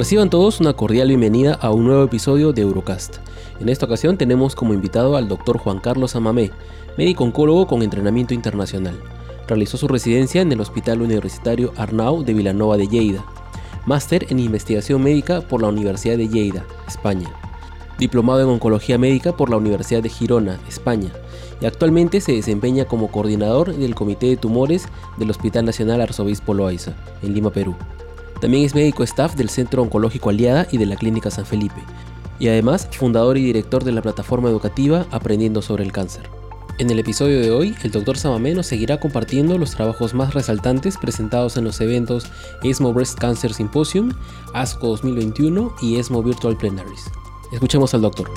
Reciban todos una cordial bienvenida a un nuevo episodio de Eurocast. En esta ocasión tenemos como invitado al doctor Juan Carlos Amamé, médico oncólogo con entrenamiento internacional. Realizó su residencia en el Hospital Universitario Arnau de Vilanova de Lleida, máster en investigación médica por la Universidad de Lleida, España, diplomado en oncología médica por la Universidad de Girona, España, y actualmente se desempeña como coordinador del Comité de Tumores del Hospital Nacional Arzobispo Loaiza, en Lima, Perú. También es médico staff del Centro Oncológico Aliada y de la Clínica San Felipe, y además fundador y director de la plataforma educativa Aprendiendo sobre el Cáncer. En el episodio de hoy, el Dr. Samamé seguirá compartiendo los trabajos más resaltantes presentados en los eventos ESMO Breast Cancer Symposium, ASCO 2021 y ESMO Virtual Plenaries. Escuchemos al doctor.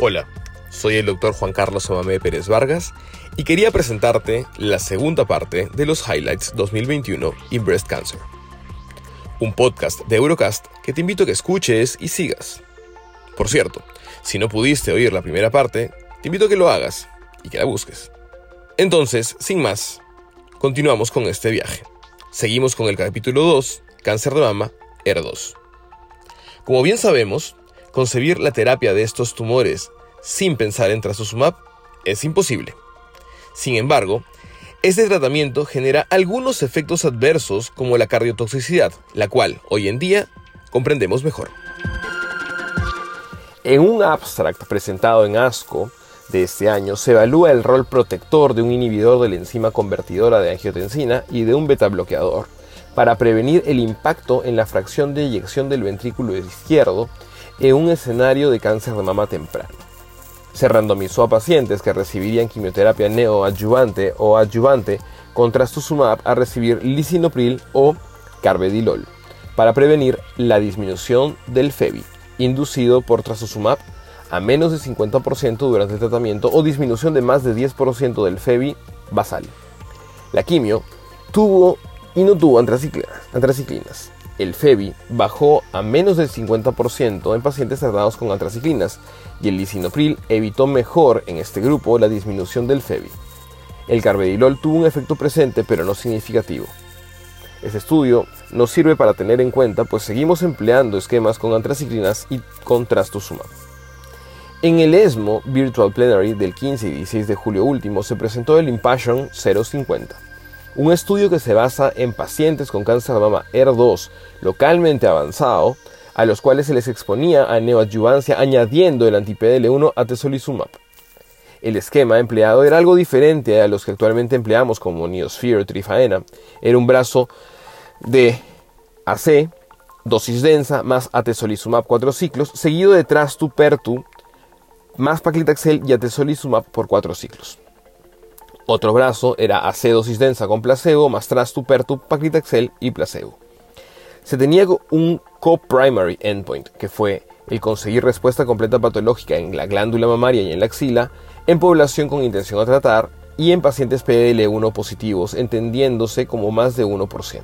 Hola, soy el doctor Juan Carlos Samamé Pérez Vargas y quería presentarte la segunda parte de los Highlights 2021 in Breast Cancer. Un podcast de Eurocast que te invito a que escuches y sigas. Por cierto, si no pudiste oír la primera parte, te invito a que lo hagas y que la busques. Entonces, sin más, continuamos con este viaje. Seguimos con el capítulo 2, cáncer de mama, ER2. Como bien sabemos, concebir la terapia de estos tumores sin pensar en trastuzumab es imposible. Sin embargo, este tratamiento genera algunos efectos adversos como la cardiotoxicidad, la cual hoy en día comprendemos mejor. En un abstract presentado en ASCO de este año se evalúa el rol protector de un inhibidor de la enzima convertidora de angiotensina y de un beta bloqueador para prevenir el impacto en la fracción de eyección del ventrículo izquierdo en un escenario de cáncer de mama temprano se randomizó a pacientes que recibirían quimioterapia neoadyuvante o adyuvante con trastuzumab a recibir lisinopril o carvedilol para prevenir la disminución del FEBI inducido por trastuzumab a menos de 50% durante el tratamiento o disminución de más de 10% del FEBI basal. La quimio tuvo y no tuvo antraciclinas el FEBI bajó a menos del 50% en pacientes tratados con antraciclinas y el lisinopril evitó mejor en este grupo la disminución del FEBI. El carbedilol tuvo un efecto presente pero no significativo. Este estudio nos sirve para tener en cuenta pues seguimos empleando esquemas con antraciclinas y con trastuzumab. En el ESMO Virtual Plenary del 15 y 16 de julio último se presentó el Impassion 050 un estudio que se basa en pacientes con cáncer de mama ER2 localmente avanzado, a los cuales se les exponía a neoadyuvancia añadiendo el anti-PDL1 a tesolizumab. El esquema empleado era algo diferente a los que actualmente empleamos como Neosphere o Trifaena. Era un brazo de AC, dosis densa, más atezolizumab 4 ciclos, seguido de Trastu-Pertu, más paclitaxel y atezolizumab por 4 ciclos. Otro brazo era AC dosis densa con placebo más trastupertu, paclitaxel y placebo. Se tenía un co-primary endpoint, que fue el conseguir respuesta completa patológica en la glándula mamaria y en la axila, en población con intención a tratar y en pacientes PDL1 positivos, entendiéndose como más de 1%.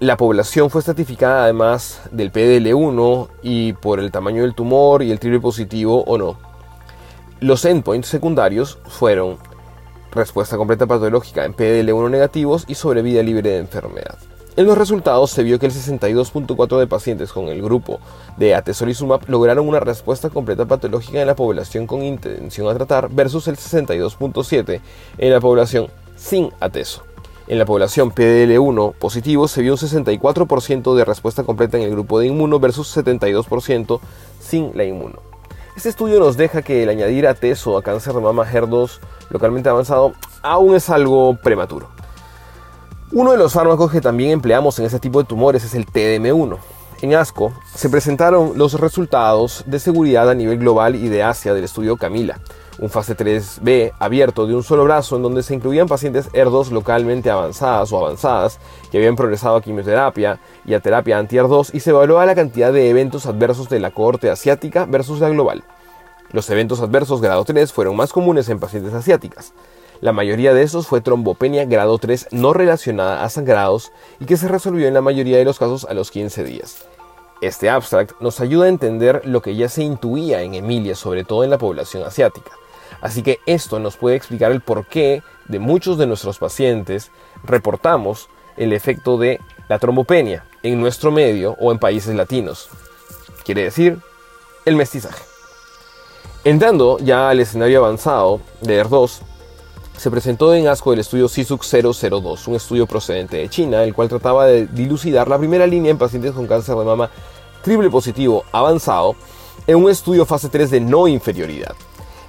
La población fue estratificada además del PDL1 y por el tamaño del tumor y el triple positivo o no. Los endpoints secundarios fueron respuesta completa patológica en PDL1 negativos y sobrevida libre de enfermedad. En los resultados se vio que el 62.4 de pacientes con el grupo de atezolizumab lograron una respuesta completa patológica en la población con intención a tratar versus el 62.7 en la población sin ateso. En la población PDL1 positivo se vio un 64% de respuesta completa en el grupo de inmuno versus 72% sin la inmuno. Este estudio nos deja que el añadir a TESO a cáncer de mama HER2 localmente avanzado aún es algo prematuro. Uno de los fármacos que también empleamos en este tipo de tumores es el TDM1. En ASCO se presentaron los resultados de seguridad a nivel global y de Asia del estudio Camila, un fase 3B abierto de un solo brazo en donde se incluían pacientes ER2 localmente avanzadas o avanzadas que habían progresado a quimioterapia y a terapia anti-ER2 y se evaluaba la cantidad de eventos adversos de la cohorte asiática versus la global. Los eventos adversos grado 3 fueron más comunes en pacientes asiáticas. La mayoría de estos fue trombopenia grado 3 no relacionada a sangrados y que se resolvió en la mayoría de los casos a los 15 días. Este abstract nos ayuda a entender lo que ya se intuía en Emilia, sobre todo en la población asiática. Así que esto nos puede explicar el porqué de muchos de nuestros pacientes reportamos el efecto de la trombopenia en nuestro medio o en países latinos. Quiere decir, el mestizaje. Entrando ya al escenario avanzado de ER2, se presentó en ASCO el estudio CISUC 002, un estudio procedente de China, el cual trataba de dilucidar la primera línea en pacientes con cáncer de mama triple positivo avanzado en un estudio fase 3 de no inferioridad.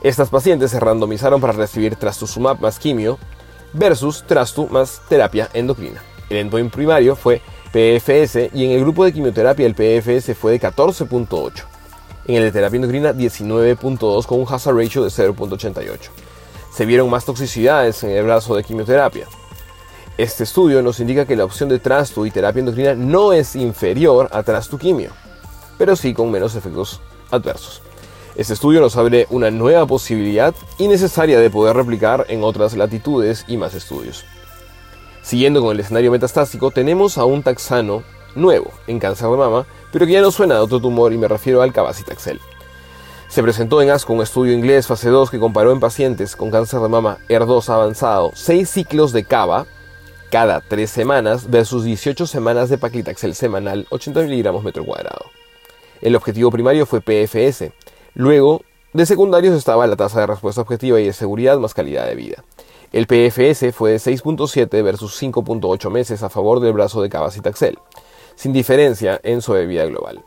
Estas pacientes se randomizaron para recibir trastuzumab más quimio versus trastu más terapia endocrina. El endpoint primario fue PFS y en el grupo de quimioterapia el PFS fue de 14.8. En el de terapia endocrina 19.2 con un hazard ratio de 0.88. Se vieron más toxicidades en el brazo de quimioterapia. Este estudio nos indica que la opción de trastu y terapia endocrina no es inferior a trastu quimio, pero sí con menos efectos adversos. Este estudio nos abre una nueva posibilidad y necesaria de poder replicar en otras latitudes y más estudios. Siguiendo con el escenario metastásico, tenemos a un taxano nuevo en cáncer de mama, pero que ya no suena a otro tumor y me refiero al cabacitaxel. Se presentó en ASCO un estudio inglés fase 2 que comparó en pacientes con cáncer de mama ER2 avanzado 6 ciclos de cava cada 3 semanas versus 18 semanas de paclitaxel semanal 80 miligramos metro cuadrado. El objetivo primario fue PFS, Luego, de secundarios estaba la tasa de respuesta objetiva y de seguridad más calidad de vida. El PFS fue de 6.7 versus 5.8 meses a favor del brazo de Cabacitaxel, sin diferencia en su vida global.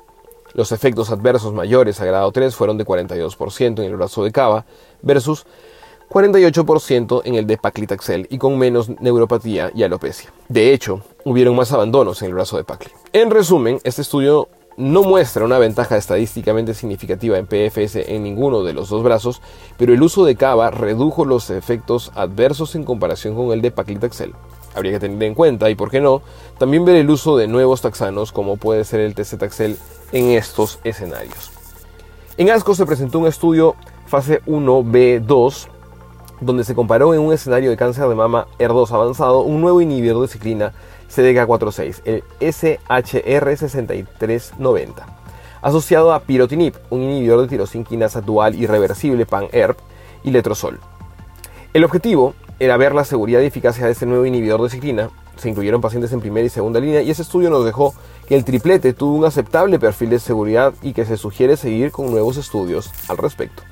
Los efectos adversos mayores a grado 3 fueron de 42% en el brazo de Cava versus 48% en el de Paclitaxel y con menos neuropatía y alopecia. De hecho, hubieron más abandonos en el brazo de Pacli. En resumen, este estudio no muestra una ventaja estadísticamente significativa en PFS en ninguno de los dos brazos, pero el uso de Cava redujo los efectos adversos en comparación con el de Paclitaxel. Habría que tener en cuenta, y por qué no, también ver el uso de nuevos taxanos como puede ser el TC-Taxel en estos escenarios. En ASCO se presentó un estudio fase 1B2 donde se comparó en un escenario de cáncer de mama ER2 avanzado un nuevo inhibidor de ciclina CDK46, el SHR6390, asociado a pirotinib, un inhibidor de tirosinquinasa dual irreversible pan-ERP y letrozol. El objetivo era ver la seguridad y eficacia de este nuevo inhibidor de ciclina. Se incluyeron pacientes en primera y segunda línea y ese estudio nos dejó que el triplete tuvo un aceptable perfil de seguridad y que se sugiere seguir con nuevos estudios al respecto.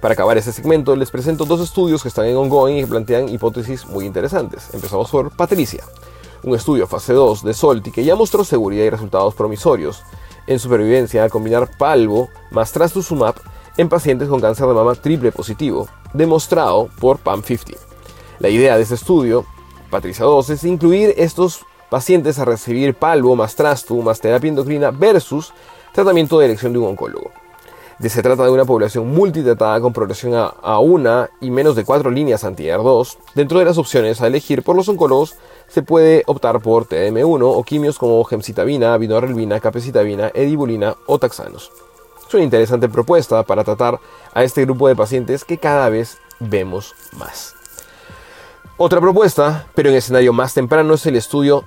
Para acabar este segmento les presento dos estudios que están en ongoing y plantean hipótesis muy interesantes. Empezamos por Patricia, un estudio fase 2 de Solti que ya mostró seguridad y resultados promisorios en supervivencia al combinar palvo más trastuzumab en pacientes con cáncer de mama triple positivo, demostrado por PAM50. La idea de este estudio, Patricia 2, es incluir estos pacientes a recibir palvo más trastu más terapia endocrina versus tratamiento de elección de un oncólogo se trata de una población multitratada con progresión a, una y menos de cuatro líneas anti-ER2. Dentro de las opciones a elegir por los oncólogos se puede optar por TM1 o quimios como gemcitabina, vinorelbina, capecitabina, edibulina o taxanos. Es una interesante propuesta para tratar a este grupo de pacientes que cada vez vemos más. Otra propuesta, pero en escenario más temprano, es el estudio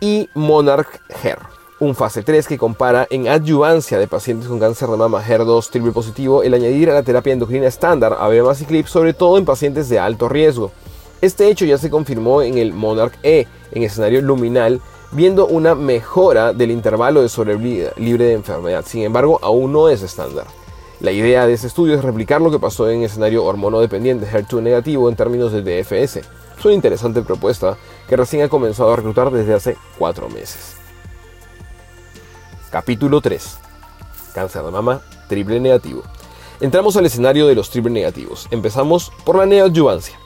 e-Monarch-HER un fase 3 que compara en adyuvancia de pacientes con cáncer de mama HER2 triple positivo el añadir a la terapia endocrina estándar abemaciclib, sobre todo en pacientes de alto riesgo. Este hecho ya se confirmó en el Monarch E, en escenario luminal, viendo una mejora del intervalo de sobrevida libre de enfermedad. Sin embargo, aún no es estándar. La idea de este estudio es replicar lo que pasó en escenario hormonodependiente HER2 negativo en términos de DFS. Es una interesante propuesta que recién ha comenzado a reclutar desde hace 4 meses. Capítulo 3. Cáncer de mama, triple negativo. Entramos al escenario de los triple negativos. Empezamos por la neoadyuvancia.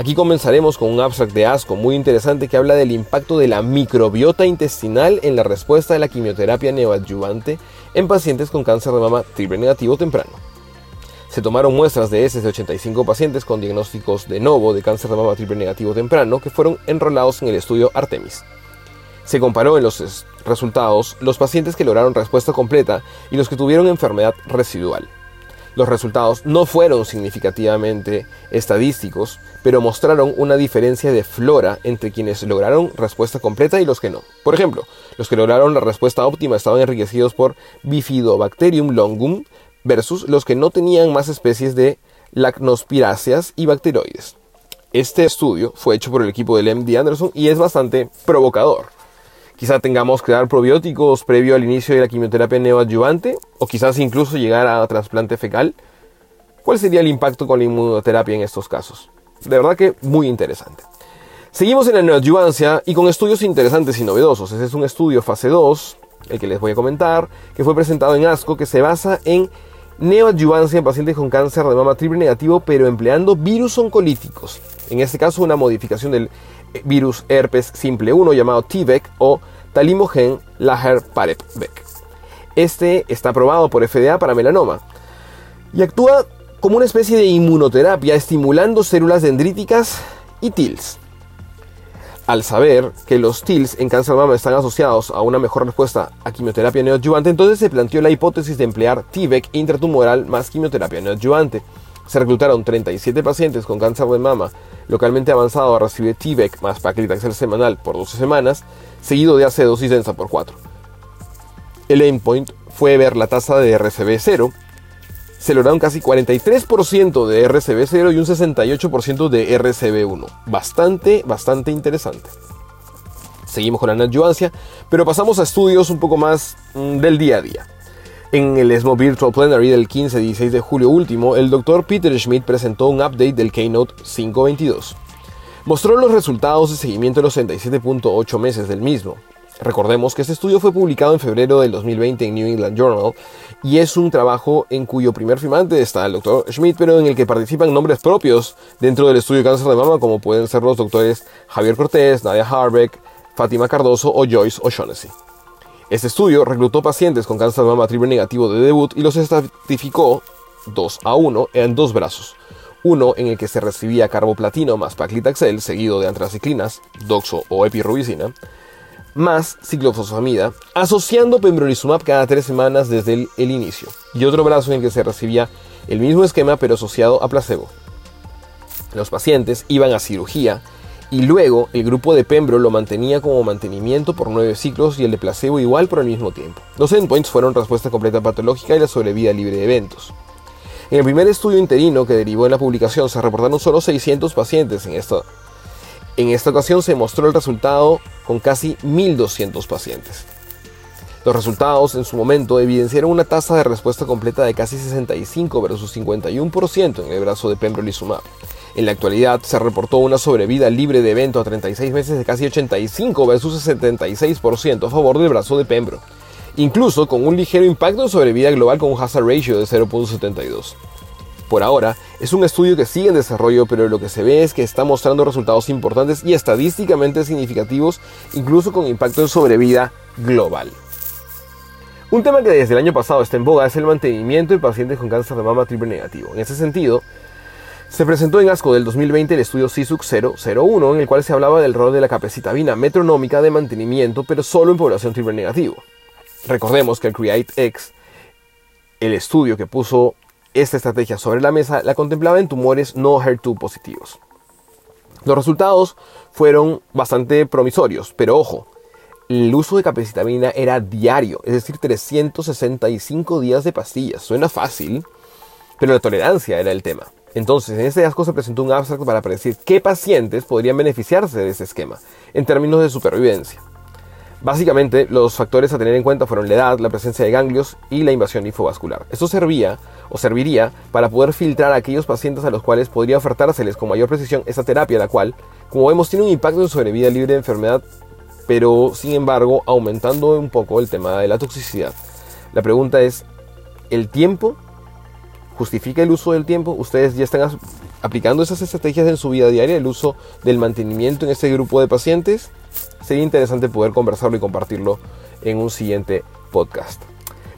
Aquí comenzaremos con un abstract de asco muy interesante que habla del impacto de la microbiota intestinal en la respuesta de la quimioterapia neoadyuvante en pacientes con cáncer de mama triple negativo temprano. Se tomaron muestras de heces de 85 pacientes con diagnósticos de novo de cáncer de mama triple negativo temprano que fueron enrolados en el estudio Artemis. Se comparó en los resultados los pacientes que lograron respuesta completa y los que tuvieron enfermedad residual. Los resultados no fueron significativamente estadísticos, pero mostraron una diferencia de flora entre quienes lograron respuesta completa y los que no. Por ejemplo, los que lograron la respuesta óptima estaban enriquecidos por Bifidobacterium longum versus los que no tenían más especies de lacnospiráceas y bacteroides. Este estudio fue hecho por el equipo del MD Anderson y es bastante provocador. Quizá tengamos que dar probióticos previo al inicio de la quimioterapia neoadyuvante o quizás incluso llegar a trasplante fecal. ¿Cuál sería el impacto con la inmunoterapia en estos casos? De verdad que muy interesante. Seguimos en la neoadyuvancia y con estudios interesantes y novedosos. Este es un estudio fase 2, el que les voy a comentar, que fue presentado en ASCO, que se basa en neoadyuvancia en pacientes con cáncer de mama triple negativo, pero empleando virus oncolíticos. En este caso, una modificación del virus herpes simple 1 llamado TVEC o Talimogen Laher Parepvec. Este está aprobado por FDA para melanoma y actúa como una especie de inmunoterapia estimulando células dendríticas y TILs. Al saber que los TILs en cáncer mama están asociados a una mejor respuesta a quimioterapia neoadyuvante, entonces se planteó la hipótesis de emplear TVEC intratumoral más quimioterapia neoadyuvante. Se reclutaron 37 pacientes con cáncer de mama localmente avanzado a recibir TVEC más paclitaxel semanal por 12 semanas, seguido de AC dosis densa por 4. El endpoint fue ver la tasa de RCB 0. Se lograron casi 43% de RCB 0 y un 68% de RCB 1. Bastante, bastante interesante. Seguimos con la adjuvancia, pero pasamos a estudios un poco más mm, del día a día. En el ESMO Virtual Plenary del 15-16 de julio último, el Dr. Peter Schmidt presentó un update del Keynote 522. Mostró los resultados de seguimiento de los 67.8 meses del mismo. Recordemos que este estudio fue publicado en febrero del 2020 en New England Journal y es un trabajo en cuyo primer firmante está el Dr. Schmidt, pero en el que participan nombres propios dentro del estudio de cáncer de mama, como pueden ser los doctores Javier Cortés, Nadia Harbeck, Fátima Cardoso o Joyce O'Shaughnessy. Este estudio reclutó pacientes con cáncer de mama triple negativo de debut y los estratificó 2 a 1 en dos brazos. Uno en el que se recibía carboplatino más paclitaxel, seguido de antraciclinas, doxo o epirubicina, más ciclofosfamida, asociando pembrolizumab cada tres semanas desde el, el, inicio. Y otro brazo en el que se recibía el mismo esquema pero asociado a placebo. Los pacientes iban a cirugía y luego el grupo de Pembro lo mantenía como mantenimiento por nueve ciclos y el de placebo igual por el mismo tiempo. Los endpoints fueron respuesta completa patológica y la sobrevida libre de eventos. En el primer estudio interino que derivó en la publicación se reportaron solo 600 pacientes en esta. En esta ocasión se mostró el resultado con casi 1200 pacientes. Los resultados en su momento evidenciaron una tasa de respuesta completa de casi 65 versus 51% en el brazo de pembrolizumab. En la actualidad se reportó una sobrevida libre de evento a 36 meses de casi 85 versus 76% a favor del brazo de Pembro, incluso con un ligero impacto en sobrevida global con un hazard ratio de 0.72. Por ahora, es un estudio que sigue en desarrollo, pero lo que se ve es que está mostrando resultados importantes y estadísticamente significativos, incluso con impacto en sobrevida global. Un tema que desde el año pasado está en boga es el mantenimiento de pacientes con cáncer de mama triple negativo. En ese sentido, se presentó en ASCO del 2020 el estudio CISUC 001, en el cual se hablaba del rol de la capecitabina metronómica de mantenimiento, pero solo en población triple negativo. Recordemos que el CREATE-X, el estudio que puso esta estrategia sobre la mesa, la contemplaba en tumores no HER2 positivos. Los resultados fueron bastante promisorios, pero ojo, el uso de capecitabina era diario, es decir, 365 días de pastillas. Suena fácil, pero la tolerancia era el tema. Entonces, en este asco se presentó un abstract para predecir qué pacientes podrían beneficiarse de ese esquema en términos de supervivencia. Básicamente, los factores a tener en cuenta fueron la edad, la presencia de ganglios y la invasión linfovascular. Esto servía o serviría para poder filtrar a aquellos pacientes a los cuales podría ofertárseles con mayor precisión esta terapia, la cual, como vemos, tiene un impacto en sobrevida libre de enfermedad, pero sin embargo aumentando un poco el tema de la toxicidad. La pregunta es, ¿el tiempo justifica el uso del tiempo, ustedes ya están aplicando esas estrategias en su vida diaria, el uso del mantenimiento en este grupo de pacientes. Sería interesante poder conversarlo y compartirlo en un siguiente podcast.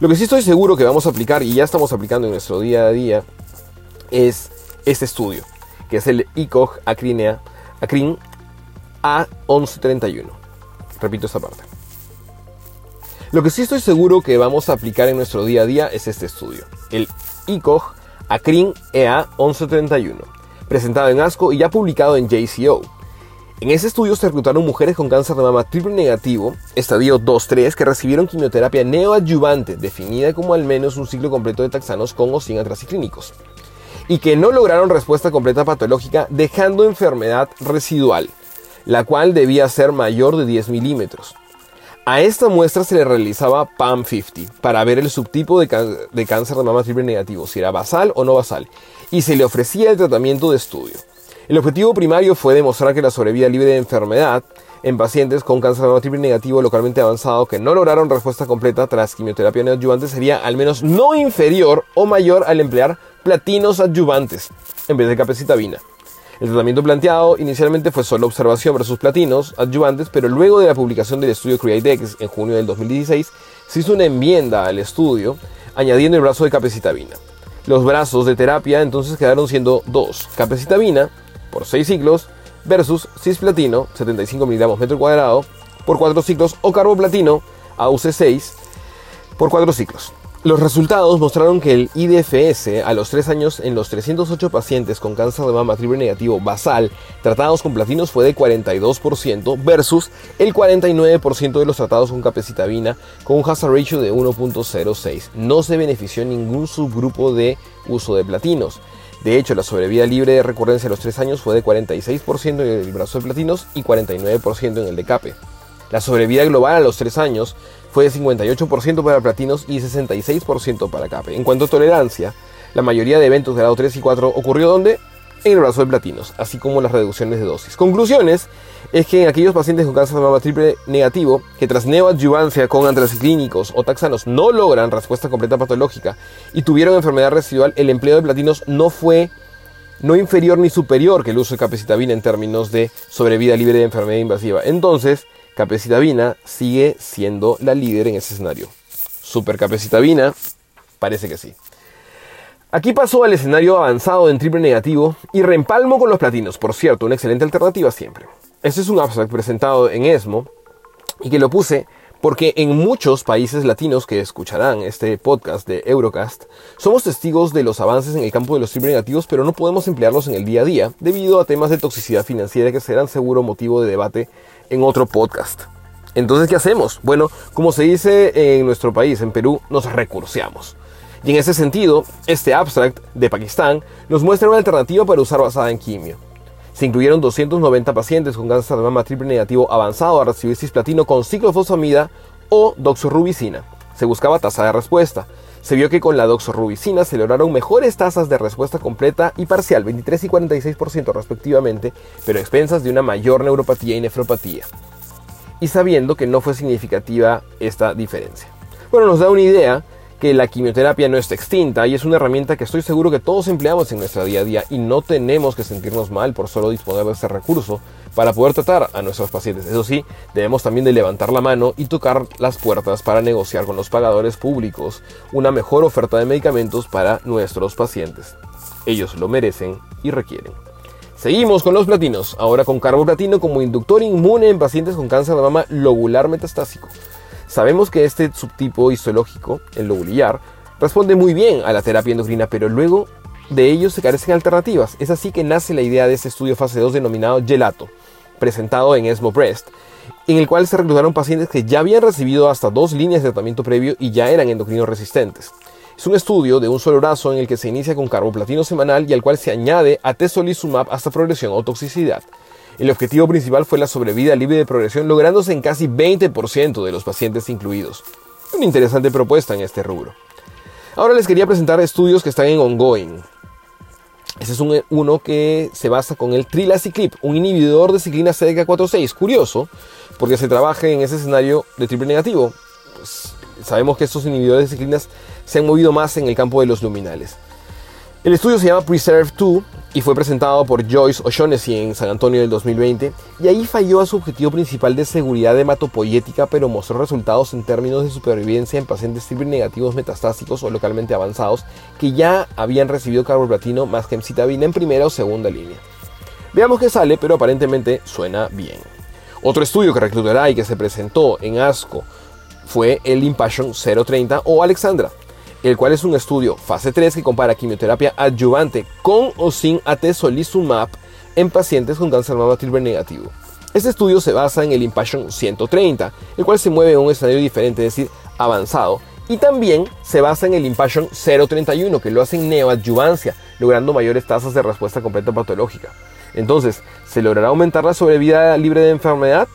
Lo que sí estoy seguro que vamos a aplicar y ya estamos aplicando en nuestro día a día es este estudio, que es el ICOG Acrinea, Acrin A1131. Repito esta parte. Lo que sí estoy seguro que vamos a aplicar en nuestro día a día es este estudio, el ICOG Acrin EA 1131, presentado en ASCO y ya publicado en JCO. En ese estudio se reclutaron mujeres con cáncer de mama triple negativo, estadio 2-3, que recibieron quimioterapia neoadyuvante, definida como al menos un ciclo completo de taxanos con o sin atraciclínicos, y que no lograron respuesta completa patológica, dejando enfermedad residual, la cual debía ser mayor de 10 milímetros. A esta muestra se le realizaba PAM50 para ver el subtipo de, cáncer de mama triple negativo, si era basal o no basal, y se le ofrecía el tratamiento de estudio. El objetivo primario fue demostrar que la sobrevida libre de enfermedad en pacientes con cáncer de mama triple negativo localmente avanzado que no lograron respuesta completa tras quimioterapia neoadyuvante sería al menos no inferior o mayor al emplear platinos adyuvantes en vez de capecitabina. El tratamiento planteado inicialmente fue solo observación versus platinos adyuvantes, pero luego de la publicación del estudio CREATE-X en junio del 2016, se hizo una enmienda al estudio añadiendo el brazo de capecitabina. Los brazos de terapia entonces quedaron siendo dos, capecitabina por 6 ciclos versus cisplatino 75 miligramos metro por 4 ciclos o carboplatino AUC6 por 4 ciclos. Los resultados mostraron que el IDFS a los 3 años en los 308 pacientes con cáncer de mama triple negativo basal tratados con platinos fue de 42% versus el 49% de los tratados con capecitabina con un hazard ratio de 1.06. No se benefició ningún subgrupo de uso de platinos. De hecho, la sobrevida libre de recurrencia a los 3 años fue de 46% en el brazo de platinos y 49% en el de CAPE. La sobrevida global a los 3 años fue de 58% para platinos y 66% para CAPE. En cuanto a tolerancia, la mayoría de eventos de grado 3 y 4 ocurrió donde? En el brazo de platinos, así como las reducciones de dosis. Conclusiones es que en aquellos pacientes con cáncer de mama triple negativo que tras neoadyuvancia con antraciclínicos o taxanos no logran respuesta completa patológica y tuvieron enfermedad residual, el empleo de platinos no fue no inferior ni superior que el uso de capecitabina en términos de sobrevida libre de enfermedad invasiva. Entonces, Capecitabina sigue siendo la líder en ese escenario. Supercapecitabina, parece que sí. Aquí pasó al escenario avanzado en triple negativo y reempalmo con los platinos, por cierto, una excelente alternativa siempre. Este es un abstract presentado en ESMO y que lo puse porque en muchos países latinos que escucharán este podcast de Eurocast, somos testigos de los avances en el campo de los triple negativos, pero no podemos emplearlos en el día a día debido a temas de toxicidad financiera que serán seguro motivo de debate en otro podcast. Entonces, ¿qué hacemos? Bueno, como se dice en nuestro país, en Perú, nos recurseamos. Y en ese sentido, este abstract de Pakistán nos muestra una alternativa para usar basada en quimio. Se incluyeron 290 pacientes con cáncer de mama triple negativo avanzado a recibir cisplatino con ciclofosfamida o doxorubicina. Se buscaba tasa de respuesta. Se vio que con la doxorubicina se lograron mejores tasas de respuesta completa y parcial, 23 y 46% respectivamente, pero a expensas de una mayor neuropatía y nefropatía. Y sabiendo que no fue significativa esta diferencia. Bueno, nos da una idea que la quimioterapia no está extinta y es una herramienta que estoy seguro que todos empleamos en nuestra día a día y no tenemos que sentirnos mal por solo disponer de este recurso para poder tratar a nuestros pacientes. Eso sí, debemos también de levantar la mano y tocar las puertas para negociar con los pagadores públicos una mejor oferta de medicamentos para nuestros pacientes. Ellos lo merecen y requieren. Seguimos con los platinos, ahora con carboplatino como inductor inmune en pacientes con cáncer de mama lobular metastásico. Sabemos que este subtipo histológico, el lobulillar, responde muy bien a la terapia endocrina, pero luego de ello se carecen alternativas. Es así que nace la idea de este estudio fase 2 denominado Gelato, presentado en ESMO Breast, en el cual se reclutaron pacientes que ya habían recibido hasta dos líneas de tratamiento previo y ya eran endocrinos resistentes. Es un estudio de un solo brazo en el que se inicia con carboplatino semanal y al cual se añade atezolizumab hasta progresión o toxicidad. El objetivo principal fue la sobrevida libre de progresión, lográndose en casi 20% de los pacientes incluidos. Una interesante propuesta en este rubro. Ahora les quería presentar estudios que están en ongoing. Ese es uno que se basa con el trilaciclip, un inhibidor de ciclina CDK4-6. Curioso, porque se trabaja en ese escenario de triple negativo. Pues, sabemos que estos inhibidores de ciclinas se han movido más en el campo de los luminales. El estudio se llama Preserve 2 y fue presentado por Joyce O'Shaughnessy en San Antonio del 2020 y ahí falló a su objetivo principal de seguridad hematopoyética pero mostró resultados en términos de supervivencia en pacientes triple negativos metastásicos o localmente avanzados que ya habían recibido carboplatino más gemcitabina en primera o segunda línea. Veamos qué sale, pero aparentemente suena bien. Otro estudio que reclutará y que se presentó en ASCO fue el Impassion 030 o Alexandra, el cual es un estudio fase 3 que compara quimioterapia adyuvante con o sin atezolizumab en pacientes con cáncer mama triple negativo. Este estudio se basa en el Impassion 130, el cual se mueve en un escenario diferente, es decir, avanzado, y también se basa en el Impassion 031, que lo hace en neoadyuvancia, logrando mayores tasas de respuesta completa patológica. Entonces, ¿se logrará aumentar la sobrevida libre de enfermedad?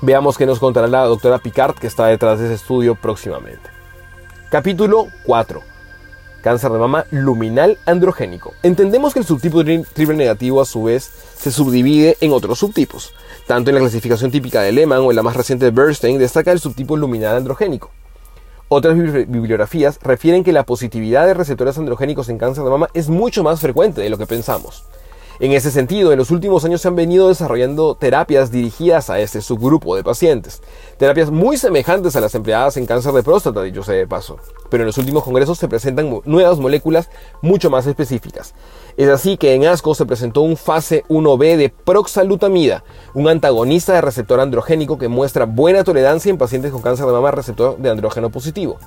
Veamos qué nos contará la doctora Picard, que está detrás de ese estudio próximamente. Capítulo 4. Cáncer de mama luminal androgénico. Entendemos que el subtipo triple negativo a su vez se subdivide en otros subtipos. Tanto en la clasificación típica de Lehmann o en la más reciente de Bernstein destaca el subtipo luminal androgénico. Otras bibliografías refieren que la positividad de receptores androgénicos en cáncer de mama es mucho más frecuente de lo que pensamos. En ese sentido, en los últimos años se han venido desarrollando terapias dirigidas a este subgrupo de pacientes. Terapias muy semejantes a las empleadas en cáncer de próstata, dicho sea de paso. Pero en los últimos congresos se presentan nuevas moléculas mucho más específicas. Es así que en ASCO se presentó un fase 1B de proxalutamida, un antagonista de receptor androgénico que muestra buena tolerancia en pacientes con cáncer de mama receptor de andrógeno positivo.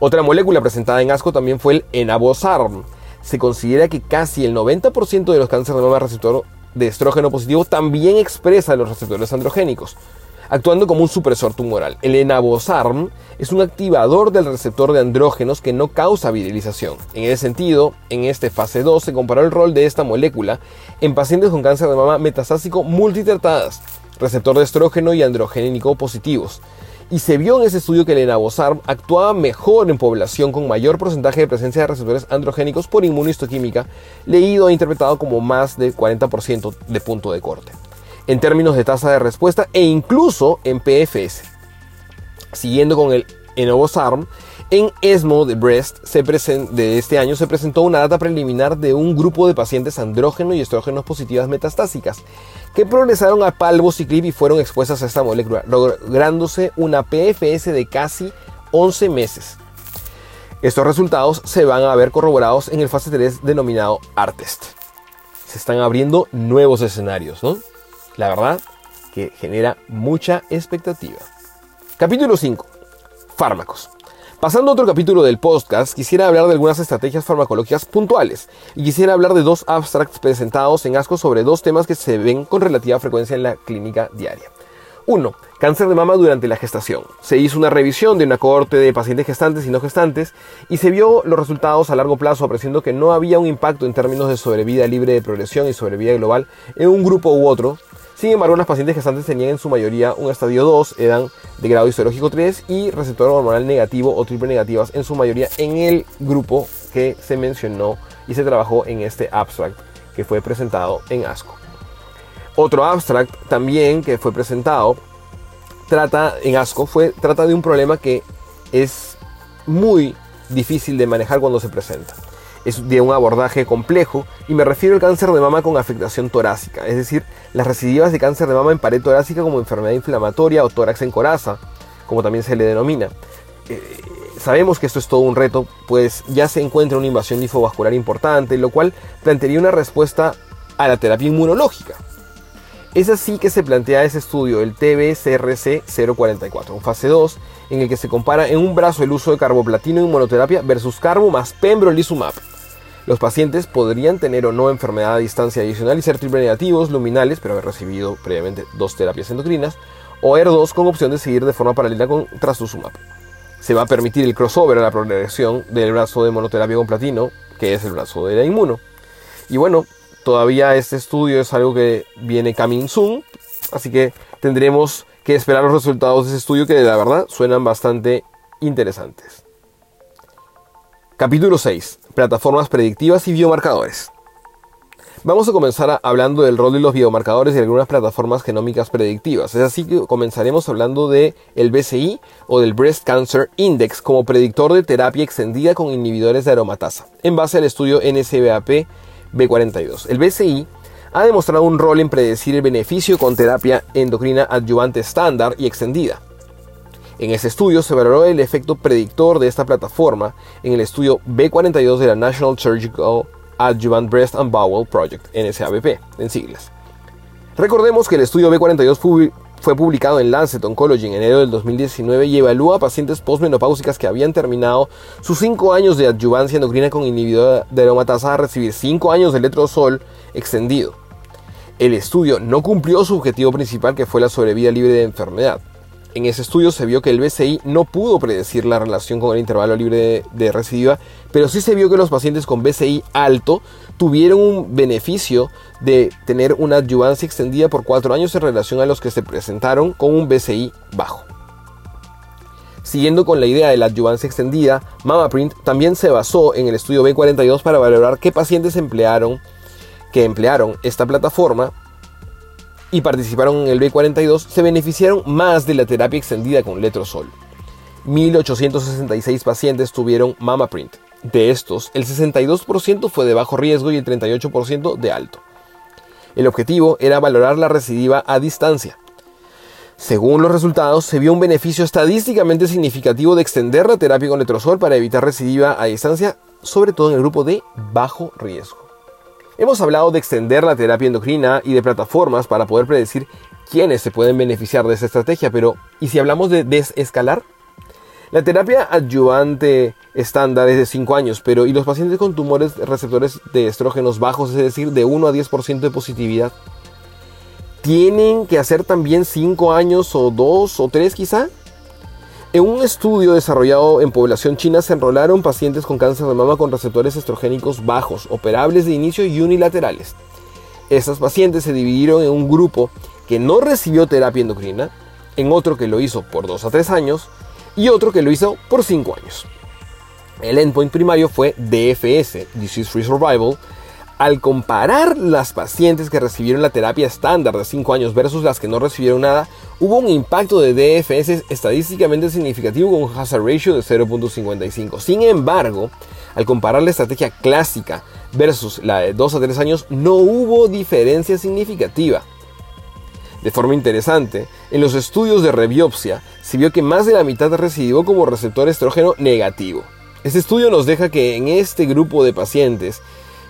Otra molécula presentada en ASCO también fue el enabosarm, se considera que casi el 90% de los cánceres de mama receptor de estrógeno positivo también expresa los receptores androgénicos, actuando como un supresor tumoral. El enabosarm es un activador del receptor de andrógenos que no causa virilización. En ese sentido, en este fase 2 se comparó el rol de esta molécula en pacientes con cáncer de mama metastásico multitratadas, receptor de estrógeno y androgénico positivos y se vio en ese estudio que el enabosarm actuaba mejor en población con mayor porcentaje de presencia de receptores androgénicos por inmunohistoquímica, leído e interpretado como más de 40% de punto de corte, en términos de tasa de respuesta e incluso en PFS. Siguiendo con el enabosarm, en ESMO de Breast de este año se presentó una data preliminar de un grupo de pacientes andrógeno y estrógenos positivas metastásicas que progresaron a palvociclib y fueron expuestas a esta molécula, lográndose una PFS de casi 11 meses. Estos resultados se van a ver corroborados en el fase 3 denominado ARTEST. Se están abriendo nuevos escenarios, ¿no? La verdad que genera mucha expectativa. Capítulo 5. Fármacos. Pasando a otro capítulo del podcast, quisiera hablar de algunas estrategias farmacológicas puntuales y quisiera hablar de dos abstracts presentados en ASCO sobre dos temas que se ven con relativa frecuencia en la clínica diaria. 1. Cáncer de mama durante la gestación. Se hizo una revisión de una cohorte de pacientes gestantes y no gestantes y se vio los resultados a largo plazo apreciando que no había un impacto en términos de sobrevida libre de progresión y sobrevida global en un grupo u otro sin embargo, las pacientes gestantes tenían en su mayoría un estadio 2, eran de grado histológico 3 y receptor hormonal negativo o triple negativas en su mayoría en el grupo que se mencionó y se trabajó en este abstract que fue presentado en ASCO. Otro abstract también que fue presentado trata en ASCO fue trata de un problema que es muy difícil de manejar cuando se presenta es de un abordaje complejo y me refiero al cáncer de mama con afectación torácica, es decir, las recidivas de cáncer de mama en pared torácica como enfermedad inflamatoria o tórax en coraza, como también se le denomina. Eh, sabemos que esto es todo un reto, pues ya se encuentra una invasión linfovascular importante, lo cual plantearía una respuesta a la terapia inmunológica. Es así que se plantea ese estudio, el TBCRC 044, un fase 2, en el que se compara en un brazo el uso de carboplatino en monoterapia versus carbo más pembrolizumab. Los pacientes podrían tener o no enfermedad a distancia adicional y ser triple negativos, luminales, pero haber recibido previamente dos terapias endocrinas, o ER2 con opción de seguir de forma paralela con trastuzumab. Se va a permitir el crossover a la progresión del brazo de monoterapia con platino, que es el brazo de la inmuno. Y bueno, todavía este estudio es algo que viene coming soon, así que tendremos que esperar los resultados de ese estudio que la verdad suenan bastante interesantes. Capítulo 6. Plataformas predictivas y biomarcadores. Vamos a comenzar hablando del rol de los biomarcadores y algunas plataformas genómicas predictivas. Es así que comenzaremos hablando de el BCI o del Breast Cancer Index como predictor de terapia extendida con inhibidores de aromatasa, en base al estudio NSBAP B42. El BCI ha demostrado un rol en predecir el beneficio con terapia endocrina adyuvante estándar y extendida. En ese estudio se valoró el efecto predictor de esta plataforma en el estudio B42 de la National Surgical Adjuvant Breast and Bowel Project, NSABP, en siglas. Recordemos que el estudio B42 fue publicado en Lancet Oncology en enero del 2019 y evalúa a pacientes postmenopáusicas que habían terminado sus 5 años de adyuvancia endocrina con inhibidor de aromatasa a recibir 5 años de letrozol extendido. El estudio no cumplió su objetivo principal que fue la sobrevida libre de enfermedad. En ese estudio se vio que el BCI no pudo predecir la relación con el intervalo libre de, recidiva, pero sí se vio que los pacientes con BCI alto tuvieron un beneficio de tener una adyuvancia extendida por 4 años en relación a los que se presentaron con un BCI bajo. Siguiendo con la idea de la adyuvancia extendida, MamaPrint también se basó en el estudio B42 para valorar qué pacientes emplearon, que emplearon esta plataforma y participaron en el B42 se beneficiaron más de la terapia extendida con letrozol. 1.866 pacientes tuvieron MamaPrint. De estos, el 62% fue de bajo riesgo y el 38% de alto. El objetivo era valorar la recidiva a distancia. Según los resultados, se vio un beneficio estadísticamente significativo de extender la terapia con letrozol para evitar recidiva a distancia, sobre todo en el grupo de bajo riesgo. Hemos hablado de extender la terapia endocrina y de plataformas para poder predecir quiénes se pueden beneficiar de esta estrategia, pero ¿y si hablamos de desescalar? La terapia adyuvante estándar es de 5 años, pero ¿y los pacientes con tumores receptores de estrógenos bajos, es decir, de 1 a 10% de positividad? ¿Tienen que hacer también 5 años o 2 o 3 quizá? En un estudio desarrollado en población china se enrolaron pacientes con cáncer de mama con receptores estrogénicos bajos, operables de inicio y unilaterales. Estas pacientes se dividieron en un grupo que no recibió terapia endocrina, en otro que lo hizo por 2 a 3 años y otro que lo hizo por 5 años. El endpoint primario fue DFS, Disease Free Survival, al comparar las pacientes que recibieron la terapia estándar de 5 años versus las que no recibieron nada, hubo un impacto de DFS estadísticamente significativo con un hazard ratio de 0.55. Sin embargo, al comparar la estrategia clásica versus la de 2 a 3 años, no hubo diferencia significativa. De forma interesante, en los estudios de rebiopsia se vio que más de la mitad recibió como receptor estrógeno negativo. Este estudio nos deja que en este grupo de pacientes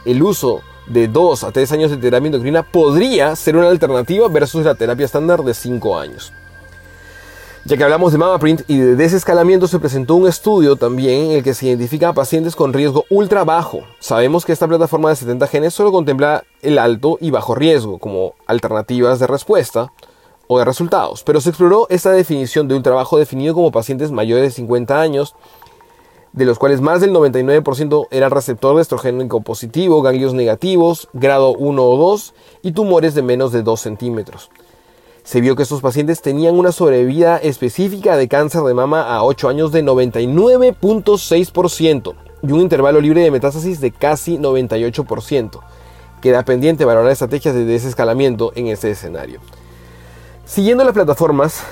el uso de 2 a 3 años de terapia endocrina podría ser una alternativa versus la terapia estándar de 5 años. Ya que hablamos de MamaPrint y de desescalamiento, se presentó un estudio también en el que se identifica a pacientes con riesgo ultra bajo. Sabemos que esta plataforma de 70 genes solo contempla el alto y bajo riesgo como alternativas de respuesta o de resultados, pero se exploró esta definición de ultra bajo definido como pacientes mayores de 50 años de los cuales más del 99% era receptor de estrogénico positivo, ganglios negativos, grado 1 o 2 y tumores de menos de 2 centímetros. Se vio que estos pacientes tenían una sobrevida específica de cáncer de mama a 8 años de 99.6% y un intervalo libre de metástasis de casi 98%. Queda pendiente valorar estrategias de desescalamiento en este escenario. Siguiendo las plataformas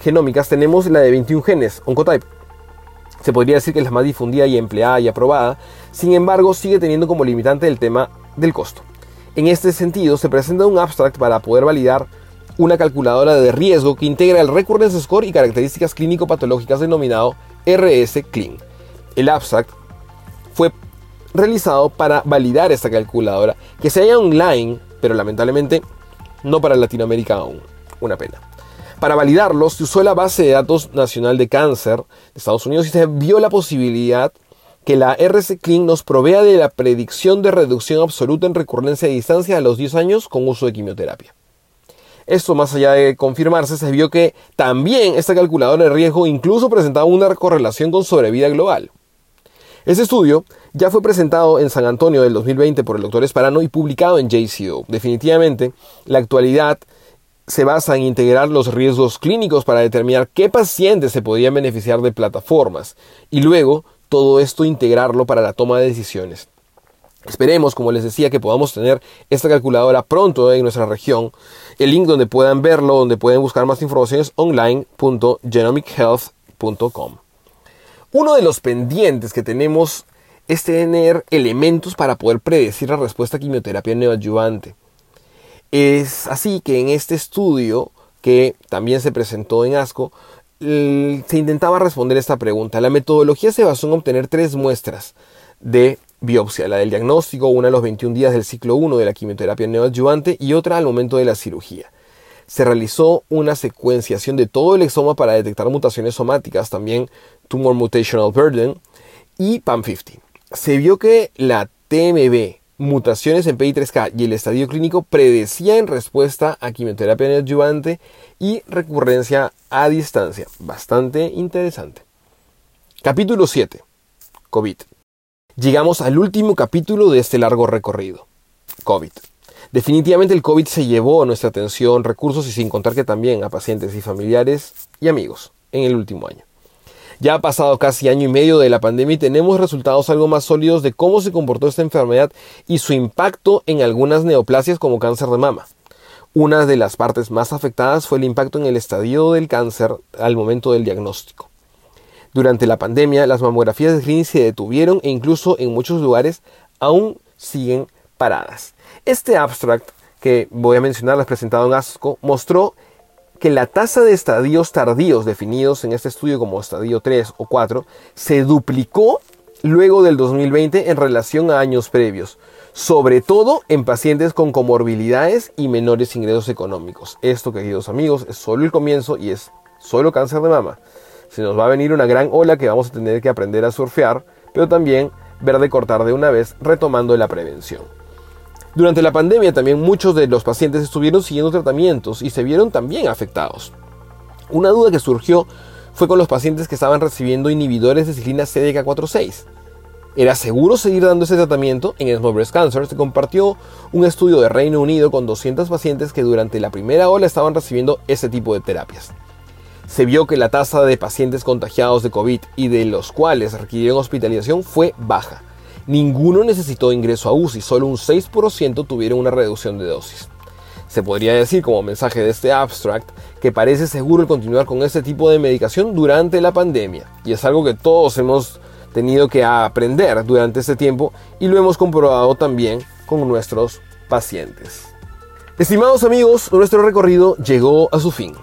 genómicas tenemos la de 21 genes, Oncotype, se podría decir que es la más difundida y empleada y aprobada, sin embargo sigue teniendo como limitante el tema del costo. En este sentido, se presenta un abstract para poder validar una calculadora de riesgo que integra el Recurrence Score y características clínico-patológicas denominado RS-CLIN. El abstract fue realizado para validar esta calculadora que se halla online, pero lamentablemente no para Latinoamérica aún. Una pena. Para validarlo, se usó la base de datos nacional de cáncer de Estados Unidos y se vio la posibilidad que la RC Clean nos provea de la predicción de reducción absoluta en recurrencia de distancia a los 10 años con uso de quimioterapia. Esto más allá de confirmarse, se vio que también esta calculadora de riesgo incluso presentaba una correlación con sobrevida global. Este estudio ya fue presentado en San Antonio del 2020 por el doctor Esparano y publicado en JCO. Definitivamente, la actualidad se basa en integrar los riesgos clínicos para determinar qué pacientes se podrían beneficiar de plataformas y luego todo esto integrarlo para la toma de decisiones. Esperemos, como les decía, que podamos tener esta calculadora pronto en nuestra región. El link donde puedan verlo, donde pueden buscar más información es online.genomichealth.com. Uno de los pendientes que tenemos es tener elementos para poder predecir la respuesta a quimioterapia neoadyuvante. Es así que en este estudio, que también se presentó en ASCO, se intentaba responder esta pregunta. La metodología se basó en obtener tres muestras de biopsia, la del diagnóstico, una a los 21 días del ciclo 1 de la quimioterapia neoadyuvante y otra al momento de la cirugía. Se realizó una secuenciación de todo el exoma para detectar mutaciones somáticas, también tumor mutational burden y PAM50. Se vio que la TMB, mutaciones en PI3K y el estadio clínico predecía en respuesta a quimioterapia neoadyuvante y recurrencia a distancia. Bastante interesante. Capítulo 7. COVID. Llegamos al último capítulo de este largo recorrido. COVID. Definitivamente el COVID se llevó a nuestra atención, recursos y sin contar que también a pacientes y familiares y amigos en el último año. Ya ha pasado casi año y medio de la pandemia y tenemos resultados algo más sólidos de cómo se comportó esta enfermedad y su impacto en algunas neoplasias como cáncer de mama. Una de las partes más afectadas fue el impacto en el estadio del cáncer al momento del diagnóstico. Durante la pandemia, las mamografías de screening se detuvieron e incluso en muchos lugares aún siguen paradas. Este abstract que voy a mencionar, les presentado en ASCO, mostró que la tasa de estadios tardíos definidos en este estudio como estadio 3 o 4 se duplicó luego del 2020 en relación a años previos, sobre todo en pacientes con comorbilidades y menores ingresos económicos. Esto, queridos amigos, es solo el comienzo y es solo cáncer de mama se nos va a venir una gran ola que vamos a tener que aprender a surfear, pero también ver de cortar de una vez retomando la prevención. Durante la pandemia también muchos de los pacientes estuvieron siguiendo tratamientos y se vieron también afectados. Una duda que surgió fue con los pacientes que estaban recibiendo inhibidores de ciclina CDK4-6. ¿Era seguro seguir dando ese tratamiento? En Small Breast Cancer se compartió un estudio de Reino Unido con 200 pacientes que durante la primera ola estaban recibiendo ese tipo de terapias se vio que la tasa de pacientes contagiados de COVID y de los cuales requirieron hospitalización fue baja. Ninguno necesitó ingreso a UCI, solo un 6% tuvieron una reducción de dosis. Se podría decir como mensaje de este abstract que parece seguro el continuar con este tipo de medicación durante la pandemia, y es algo que todos hemos tenido que aprender durante este tiempo y lo hemos comprobado también con nuestros pacientes. Estimados amigos, nuestro recorrido llegó a su fin.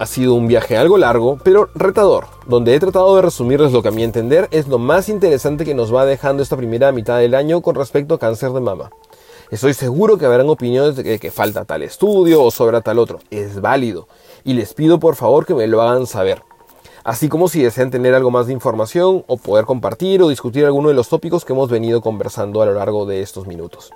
Ha sido un viaje algo largo, pero retador, donde he tratado de resumirles lo que a mi entender es lo más interesante que nos va dejando esta primera mitad del año con respecto a cáncer de mama. Estoy seguro que habrán opiniones de que, falta tal estudio o sobra tal otro. Es válido. Y les pido por favor que me lo hagan saber. Así como si desean tener algo más de información o poder compartir o discutir alguno de los tópicos que hemos venido conversando a lo largo de estos minutos.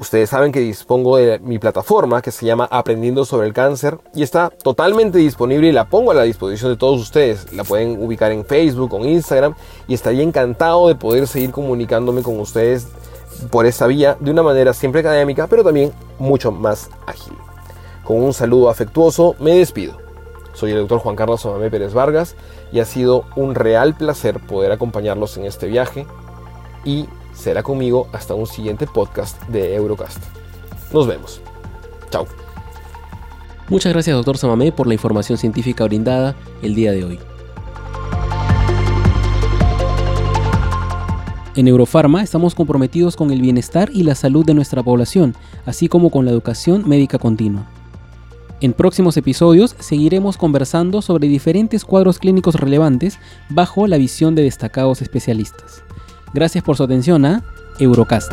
Ustedes saben que dispongo de mi plataforma que se llama Aprendiendo sobre el Cáncer y está totalmente disponible y la pongo a la disposición de todos ustedes. La pueden ubicar en Facebook o en Instagram y estaría encantado de poder seguir comunicándome con ustedes por esta vía de una manera siempre académica pero también mucho más ágil. Con un saludo afectuoso me despido. Soy el doctor Juan Carlos Amamé Pérez Vargas y ha sido un real placer poder acompañarlos en este viaje y será conmigo hasta un siguiente podcast de Eurocast. Nos vemos. Chao. Muchas gracias, doctor Samamé, por la información científica brindada el día de hoy. En Eurofarma estamos comprometidos con el bienestar y la salud de nuestra población, así como con la educación médica continua. En próximos episodios seguiremos conversando sobre diferentes cuadros clínicos relevantes bajo la visión de destacados especialistas. Gracias por su atención a Eurocast.